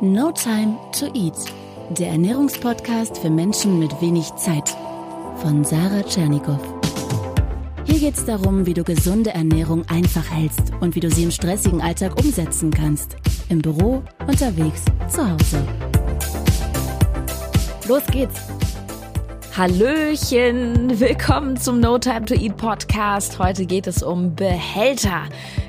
No Time to Eat, der Ernährungspodcast für Menschen mit wenig Zeit von Sarah Tschernikow. Hier geht es darum, wie du gesunde Ernährung einfach hältst und wie du sie im stressigen Alltag umsetzen kannst. Im Büro, unterwegs, zu Hause. Los geht's! Hallöchen, willkommen zum No Time to Eat Podcast. Heute geht es um Behälter.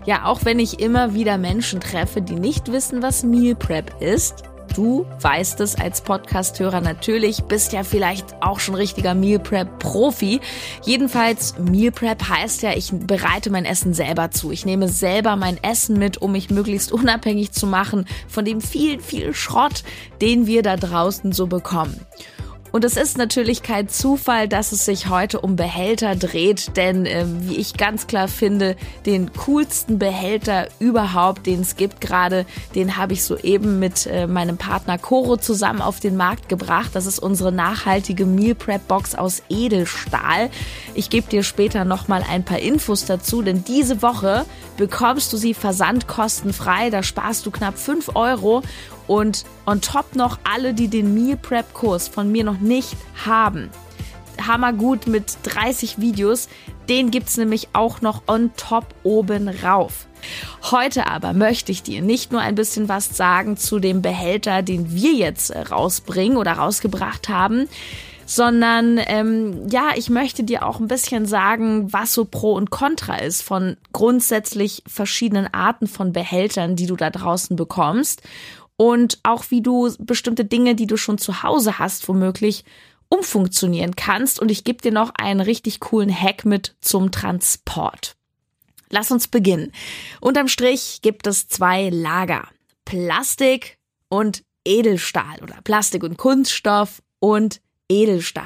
Ja, auch wenn ich immer wieder Menschen treffe, die nicht wissen, was Meal Prep ist. Du weißt es als Podcasthörer natürlich, bist ja vielleicht auch schon richtiger Meal Prep Profi. Jedenfalls Meal Prep heißt ja, ich bereite mein Essen selber zu. Ich nehme selber mein Essen mit, um mich möglichst unabhängig zu machen von dem vielen, vielen Schrott, den wir da draußen so bekommen. Und es ist natürlich kein Zufall, dass es sich heute um Behälter dreht, denn äh, wie ich ganz klar finde, den coolsten Behälter überhaupt, den es gibt gerade, den habe ich soeben mit äh, meinem Partner Coro zusammen auf den Markt gebracht. Das ist unsere nachhaltige Meal Prep Box aus Edelstahl. Ich gebe dir später nochmal ein paar Infos dazu, denn diese Woche bekommst du sie versandkostenfrei. Da sparst du knapp 5 Euro und on top noch alle, die den Meal Prep Kurs von mir noch nicht haben. Hammergut mit 30 Videos. Den gibt's nämlich auch noch on top oben rauf. Heute aber möchte ich dir nicht nur ein bisschen was sagen zu dem Behälter, den wir jetzt äh, rausbringen oder rausgebracht haben, sondern ähm, ja, ich möchte dir auch ein bisschen sagen, was so Pro und Contra ist von grundsätzlich verschiedenen Arten von Behältern, die du da draußen bekommst und auch wie du bestimmte Dinge, die du schon zu Hause hast, womöglich umfunktionieren kannst. Und ich gebe dir noch einen richtig coolen Hack mit zum Transport. Lass uns beginnen. Unterm Strich gibt es zwei Lager. Plastik und Edelstahl oder Plastik und Kunststoff und Edelstahl.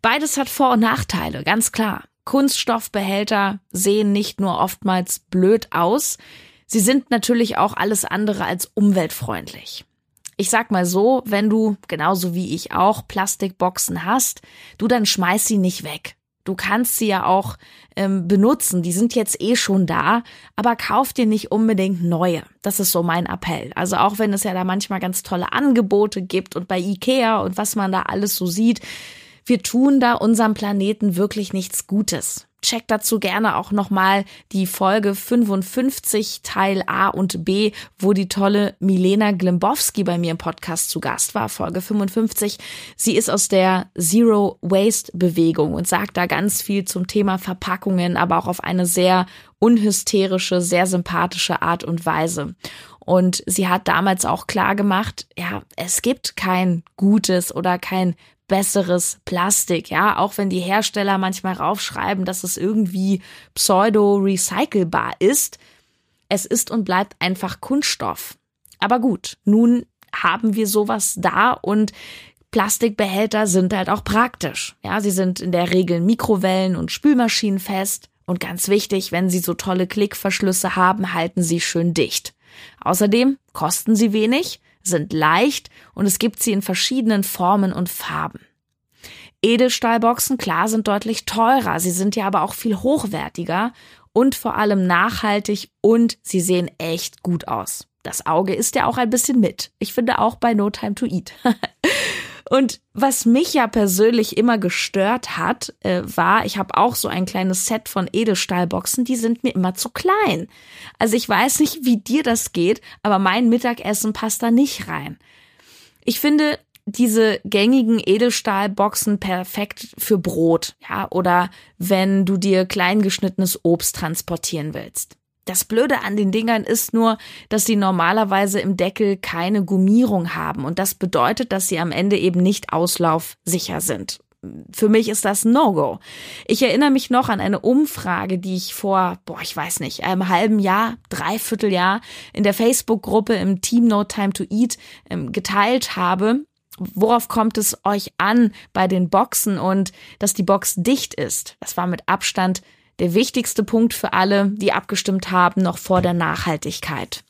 Beides hat Vor- und Nachteile, ganz klar. Kunststoffbehälter sehen nicht nur oftmals blöd aus, Sie sind natürlich auch alles andere als umweltfreundlich. Ich sag mal so, wenn du, genauso wie ich auch, Plastikboxen hast, du dann schmeiß sie nicht weg. Du kannst sie ja auch ähm, benutzen, die sind jetzt eh schon da, aber kauf dir nicht unbedingt neue. Das ist so mein Appell. Also auch wenn es ja da manchmal ganz tolle Angebote gibt und bei Ikea und was man da alles so sieht, wir tun da unserem Planeten wirklich nichts Gutes. Check dazu gerne auch nochmal die Folge 55 Teil A und B, wo die tolle Milena Glimbowski bei mir im Podcast zu Gast war, Folge 55. Sie ist aus der Zero Waste Bewegung und sagt da ganz viel zum Thema Verpackungen, aber auch auf eine sehr unhysterische, sehr sympathische Art und Weise. Und sie hat damals auch klar gemacht, ja, es gibt kein gutes oder kein besseres Plastik, ja, auch wenn die Hersteller manchmal raufschreiben, dass es irgendwie pseudo-recycelbar ist. Es ist und bleibt einfach Kunststoff. Aber gut, nun haben wir sowas da und Plastikbehälter sind halt auch praktisch. Ja, sie sind in der Regel Mikrowellen und Spülmaschinen fest und ganz wichtig, wenn sie so tolle Klickverschlüsse haben, halten sie schön dicht. Außerdem kosten sie wenig sind leicht und es gibt sie in verschiedenen Formen und Farben. Edelstahlboxen, klar, sind deutlich teurer, sie sind ja aber auch viel hochwertiger und vor allem nachhaltig und sie sehen echt gut aus. Das Auge ist ja auch ein bisschen mit. Ich finde auch bei No Time to Eat. Und was mich ja persönlich immer gestört hat, äh, war, ich habe auch so ein kleines Set von Edelstahlboxen, die sind mir immer zu klein. Also ich weiß nicht, wie dir das geht, aber mein Mittagessen passt da nicht rein. Ich finde diese gängigen Edelstahlboxen perfekt für Brot, ja, oder wenn du dir kleingeschnittenes Obst transportieren willst. Das Blöde an den Dingern ist nur, dass sie normalerweise im Deckel keine Gummierung haben und das bedeutet, dass sie am Ende eben nicht auslaufsicher sind. Für mich ist das No-Go. Ich erinnere mich noch an eine Umfrage, die ich vor, boah, ich weiß nicht, einem halben Jahr, dreiviertel Jahr in der Facebook-Gruppe im Team No Time to Eat ähm, geteilt habe. Worauf kommt es euch an bei den Boxen und dass die Box dicht ist? Das war mit Abstand der wichtigste Punkt für alle, die abgestimmt haben, noch vor der Nachhaltigkeit.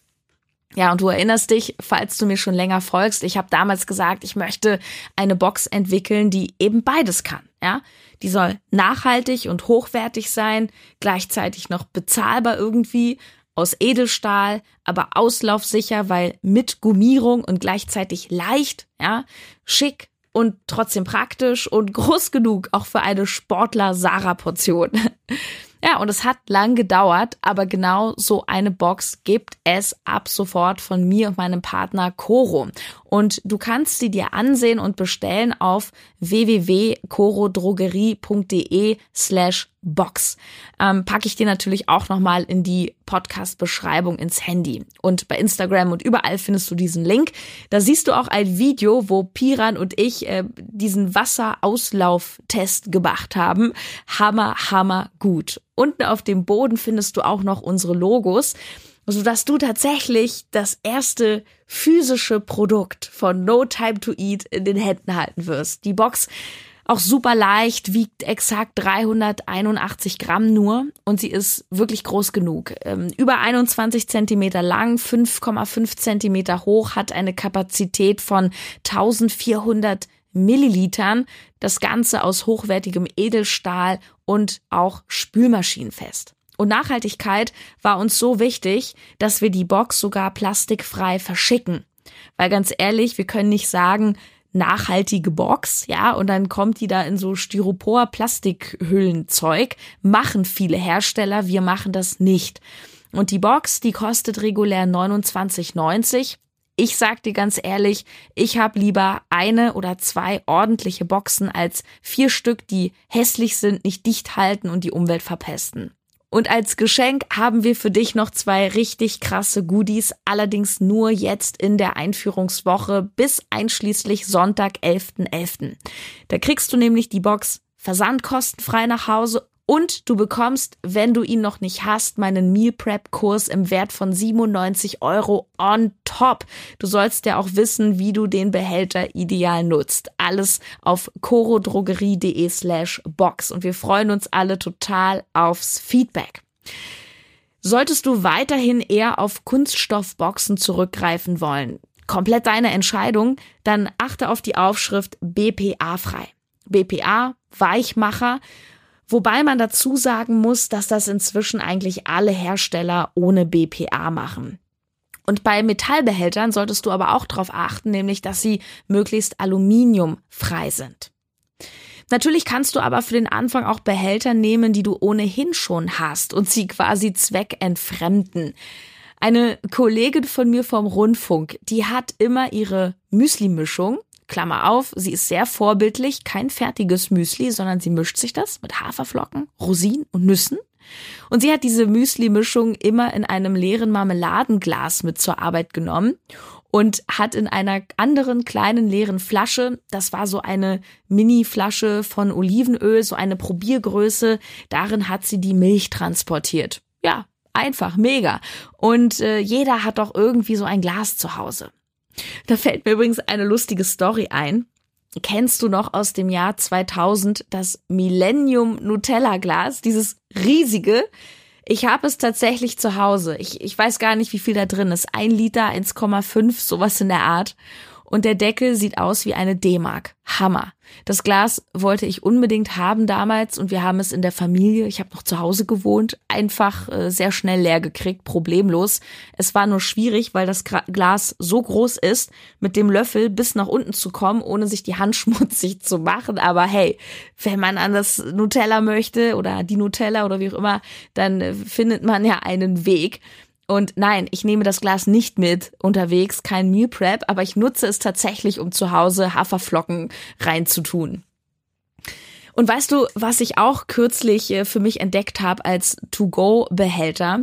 Ja, und du erinnerst dich, falls du mir schon länger folgst, ich habe damals gesagt, ich möchte eine Box entwickeln, die eben beides kann. Ja, die soll nachhaltig und hochwertig sein, gleichzeitig noch bezahlbar irgendwie, aus Edelstahl, aber auslaufsicher, weil mit Gummierung und gleichzeitig leicht, ja, schick und trotzdem praktisch und groß genug auch für eine Sportler-Sarah-Portion. Ja, und es hat lang gedauert, aber genau so eine Box gibt es ab sofort von mir und meinem Partner Coro. Und du kannst sie dir ansehen und bestellen auf www.corodrogerie.de slash Box. Ähm, packe ich dir natürlich auch nochmal in die Podcast-Beschreibung ins Handy. Und bei Instagram und überall findest du diesen Link. Da siehst du auch ein Video, wo Piran und ich äh, diesen Wasserauslauftest gemacht haben. Hammer, hammer gut. Unten auf dem Boden findest du auch noch unsere Logos sodass du tatsächlich das erste physische Produkt von No Time to Eat in den Händen halten wirst. Die Box auch super leicht, wiegt exakt 381 Gramm nur und sie ist wirklich groß genug. Ähm, über 21 Zentimeter lang, 5,5 Zentimeter hoch, hat eine Kapazität von 1400 Millilitern. Das Ganze aus hochwertigem Edelstahl und auch spülmaschinenfest. Und Nachhaltigkeit war uns so wichtig, dass wir die Box sogar plastikfrei verschicken. Weil ganz ehrlich, wir können nicht sagen, nachhaltige Box, ja, und dann kommt die da in so Styropor Plastikhüllenzeug, machen viele Hersteller, wir machen das nicht. Und die Box, die kostet regulär 29,90. Ich sag dir ganz ehrlich, ich habe lieber eine oder zwei ordentliche Boxen als vier Stück, die hässlich sind, nicht dicht halten und die Umwelt verpesten. Und als Geschenk haben wir für dich noch zwei richtig krasse Goodies, allerdings nur jetzt in der Einführungswoche bis einschließlich Sonntag, 11.11. .11. Da kriegst du nämlich die Box versandkostenfrei nach Hause und du bekommst, wenn du ihn noch nicht hast, meinen Meal Prep Kurs im Wert von 97 Euro on top. Du sollst ja auch wissen, wie du den Behälter ideal nutzt. Alles auf corodrogerie.de slash box. Und wir freuen uns alle total aufs Feedback. Solltest du weiterhin eher auf Kunststoffboxen zurückgreifen wollen, komplett deine Entscheidung, dann achte auf die Aufschrift BPA frei. BPA, Weichmacher, Wobei man dazu sagen muss, dass das inzwischen eigentlich alle Hersteller ohne BPA machen. Und bei Metallbehältern solltest du aber auch darauf achten, nämlich dass sie möglichst aluminiumfrei sind. Natürlich kannst du aber für den Anfang auch Behälter nehmen, die du ohnehin schon hast und sie quasi zweckentfremden. Eine Kollegin von mir vom Rundfunk, die hat immer ihre Müsli-Mischung Klammer auf, sie ist sehr vorbildlich, kein fertiges Müsli, sondern sie mischt sich das mit Haferflocken, Rosinen und Nüssen. Und sie hat diese Müsli-Mischung immer in einem leeren Marmeladenglas mit zur Arbeit genommen und hat in einer anderen kleinen leeren Flasche, das war so eine Mini-Flasche von Olivenöl, so eine Probiergröße, darin hat sie die Milch transportiert. Ja, einfach, mega. Und äh, jeder hat doch irgendwie so ein Glas zu Hause. Da fällt mir übrigens eine lustige Story ein. Kennst du noch aus dem Jahr 2000 das Millennium Nutella Glas, dieses riesige? Ich habe es tatsächlich zu Hause. Ich, ich weiß gar nicht, wie viel da drin ist. Ein Liter, 1,5, sowas in der Art und der Deckel sieht aus wie eine D-Mark. Hammer. Das Glas wollte ich unbedingt haben damals und wir haben es in der Familie, ich habe noch zu Hause gewohnt, einfach äh, sehr schnell leer gekriegt, problemlos. Es war nur schwierig, weil das Glas so groß ist, mit dem Löffel bis nach unten zu kommen, ohne sich die Hand schmutzig zu machen. Aber hey, wenn man an das Nutella möchte oder die Nutella oder wie auch immer, dann äh, findet man ja einen Weg. Und nein, ich nehme das Glas nicht mit unterwegs, kein Meal Prep, aber ich nutze es tatsächlich, um zu Hause Haferflocken reinzutun. Und weißt du, was ich auch kürzlich äh, für mich entdeckt habe als To-Go-Behälter?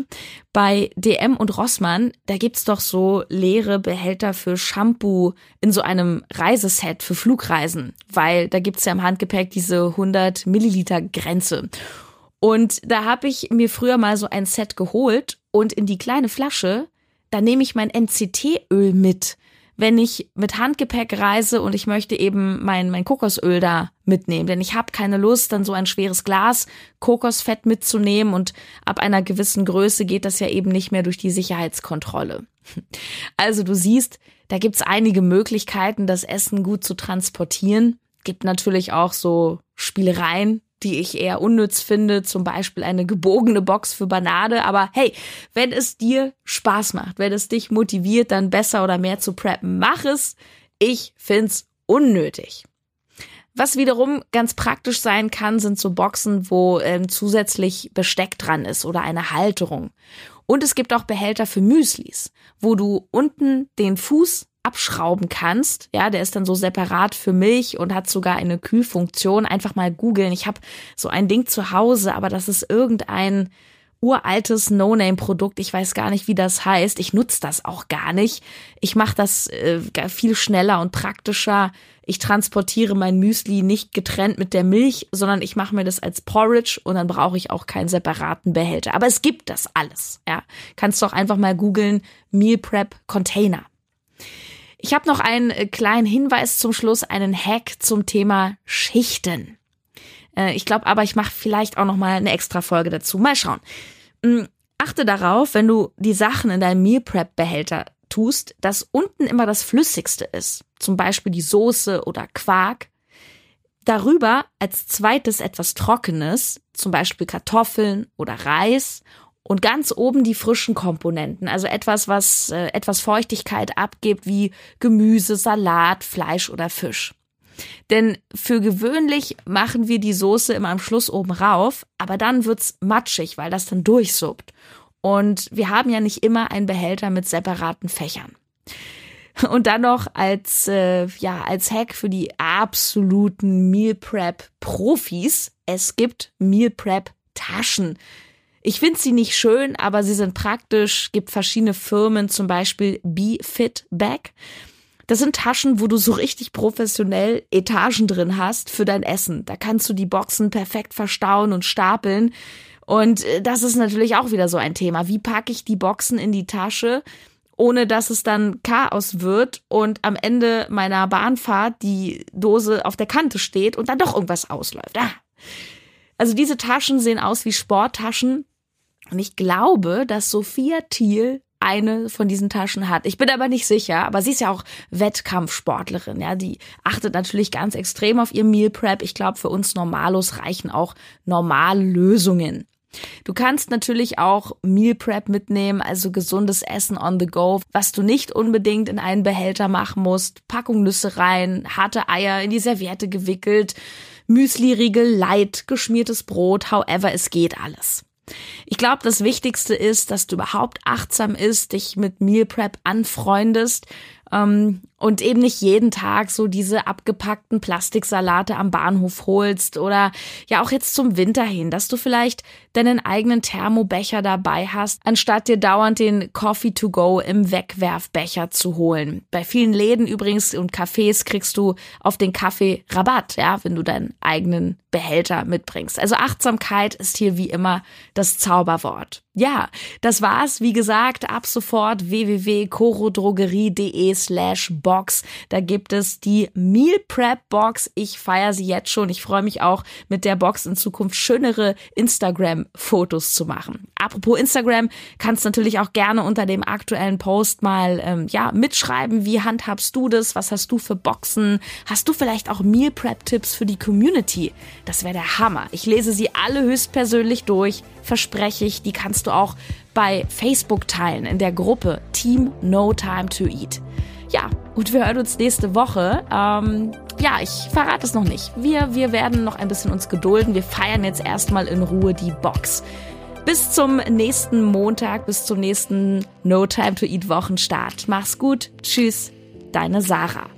Bei DM und Rossmann, da gibt's doch so leere Behälter für Shampoo in so einem Reiseset für Flugreisen, weil da gibt's ja im Handgepäck diese 100 Milliliter Grenze. Und da habe ich mir früher mal so ein Set geholt und in die kleine Flasche, da nehme ich mein NCT-Öl mit, wenn ich mit Handgepäck reise und ich möchte eben mein, mein Kokosöl da mitnehmen. Denn ich habe keine Lust, dann so ein schweres Glas Kokosfett mitzunehmen und ab einer gewissen Größe geht das ja eben nicht mehr durch die Sicherheitskontrolle. Also du siehst, da gibt's einige Möglichkeiten, das Essen gut zu transportieren. Gibt natürlich auch so Spielereien, die ich eher unnütz finde, zum Beispiel eine gebogene Box für Banane. Aber hey, wenn es dir Spaß macht, wenn es dich motiviert, dann besser oder mehr zu preppen, mach es. Ich find's unnötig. Was wiederum ganz praktisch sein kann, sind so Boxen, wo ähm, zusätzlich Besteck dran ist oder eine Halterung. Und es gibt auch Behälter für Müslis, wo du unten den Fuß abschrauben kannst. Ja, der ist dann so separat für Milch und hat sogar eine Kühlfunktion. Einfach mal googeln. Ich habe so ein Ding zu Hause, aber das ist irgendein uraltes No-Name-Produkt. Ich weiß gar nicht, wie das heißt. Ich nutze das auch gar nicht. Ich mache das äh, viel schneller und praktischer. Ich transportiere mein Müsli nicht getrennt mit der Milch, sondern ich mache mir das als Porridge und dann brauche ich auch keinen separaten Behälter. Aber es gibt das alles. Ja, kannst doch einfach mal googeln Meal Prep Container. Ich habe noch einen äh, kleinen Hinweis zum Schluss, einen Hack zum Thema Schichten. Äh, ich glaube aber, ich mache vielleicht auch noch mal eine extra Folge dazu. Mal schauen. Hm, achte darauf, wenn du die Sachen in deinem Meal Prep Behälter tust, dass unten immer das Flüssigste ist. Zum Beispiel die Soße oder Quark. Darüber als zweites etwas Trockenes, zum Beispiel Kartoffeln oder Reis und ganz oben die frischen Komponenten, also etwas, was äh, etwas Feuchtigkeit abgibt, wie Gemüse, Salat, Fleisch oder Fisch. Denn für gewöhnlich machen wir die Soße immer am Schluss oben rauf, aber dann wird's matschig, weil das dann durchsuppt. Und wir haben ja nicht immer einen Behälter mit separaten Fächern. Und dann noch als, äh, ja, als Hack für die absoluten Meal Prep Profis. Es gibt Meal Prep Taschen. Ich finde sie nicht schön, aber sie sind praktisch. Gibt verschiedene Firmen, zum Beispiel Be Fit Bag. Das sind Taschen, wo du so richtig professionell Etagen drin hast für dein Essen. Da kannst du die Boxen perfekt verstauen und stapeln. Und äh, das ist natürlich auch wieder so ein Thema. Wie packe ich die Boxen in die Tasche, ohne dass es dann Chaos wird und am Ende meiner Bahnfahrt die Dose auf der Kante steht und dann doch irgendwas ausläuft. Ah. Also diese Taschen sehen aus wie Sporttaschen. Und ich glaube, dass Sophia Thiel eine von diesen Taschen hat. Ich bin aber nicht sicher, aber sie ist ja auch Wettkampfsportlerin, ja, die achtet natürlich ganz extrem auf ihr Meal Prep. Ich glaube, für uns Normalos reichen auch normale Lösungen. Du kannst natürlich auch Meal Prep mitnehmen, also gesundes Essen on the go, was du nicht unbedingt in einen Behälter machen musst. Packung Nüsse rein, harte Eier in die Serviette gewickelt, Müsli-Riegel, light, geschmiertes Brot, however, es geht alles. Ich glaube, das Wichtigste ist, dass du überhaupt achtsam ist, dich mit Meal Prep anfreundest und eben nicht jeden Tag so diese abgepackten Plastiksalate am Bahnhof holst oder ja auch jetzt zum Winter hin, dass du vielleicht deinen eigenen Thermobecher dabei hast, anstatt dir dauernd den Coffee to go im Wegwerfbecher zu holen. Bei vielen Läden übrigens und Cafés kriegst du auf den Kaffee Rabatt, ja, wenn du deinen eigenen Behälter mitbringst. Also Achtsamkeit ist hier wie immer das Zauberwort. Ja, das war's. Wie gesagt, ab sofort www.corodrogerie.de slash Box. Da gibt es die Meal Prep Box. Ich feiere sie jetzt schon. Ich freue mich auch, mit der Box in Zukunft schönere Instagram-Fotos zu machen. Apropos Instagram, kannst natürlich auch gerne unter dem aktuellen Post mal ähm, ja mitschreiben. Wie handhabst du das? Was hast du für Boxen? Hast du vielleicht auch Meal Prep Tipps für die Community? Das wäre der Hammer. Ich lese sie alle höchstpersönlich durch. Verspreche ich. Die kannst du auch bei Facebook teilen in der Gruppe Team No Time to Eat. Ja, und wir hören uns nächste Woche. Ähm, ja, ich verrate es noch nicht. Wir, wir werden noch ein bisschen uns gedulden. Wir feiern jetzt erstmal in Ruhe die Box. Bis zum nächsten Montag, bis zum nächsten No Time to Eat Wochenstart. Mach's gut. Tschüss, deine Sarah.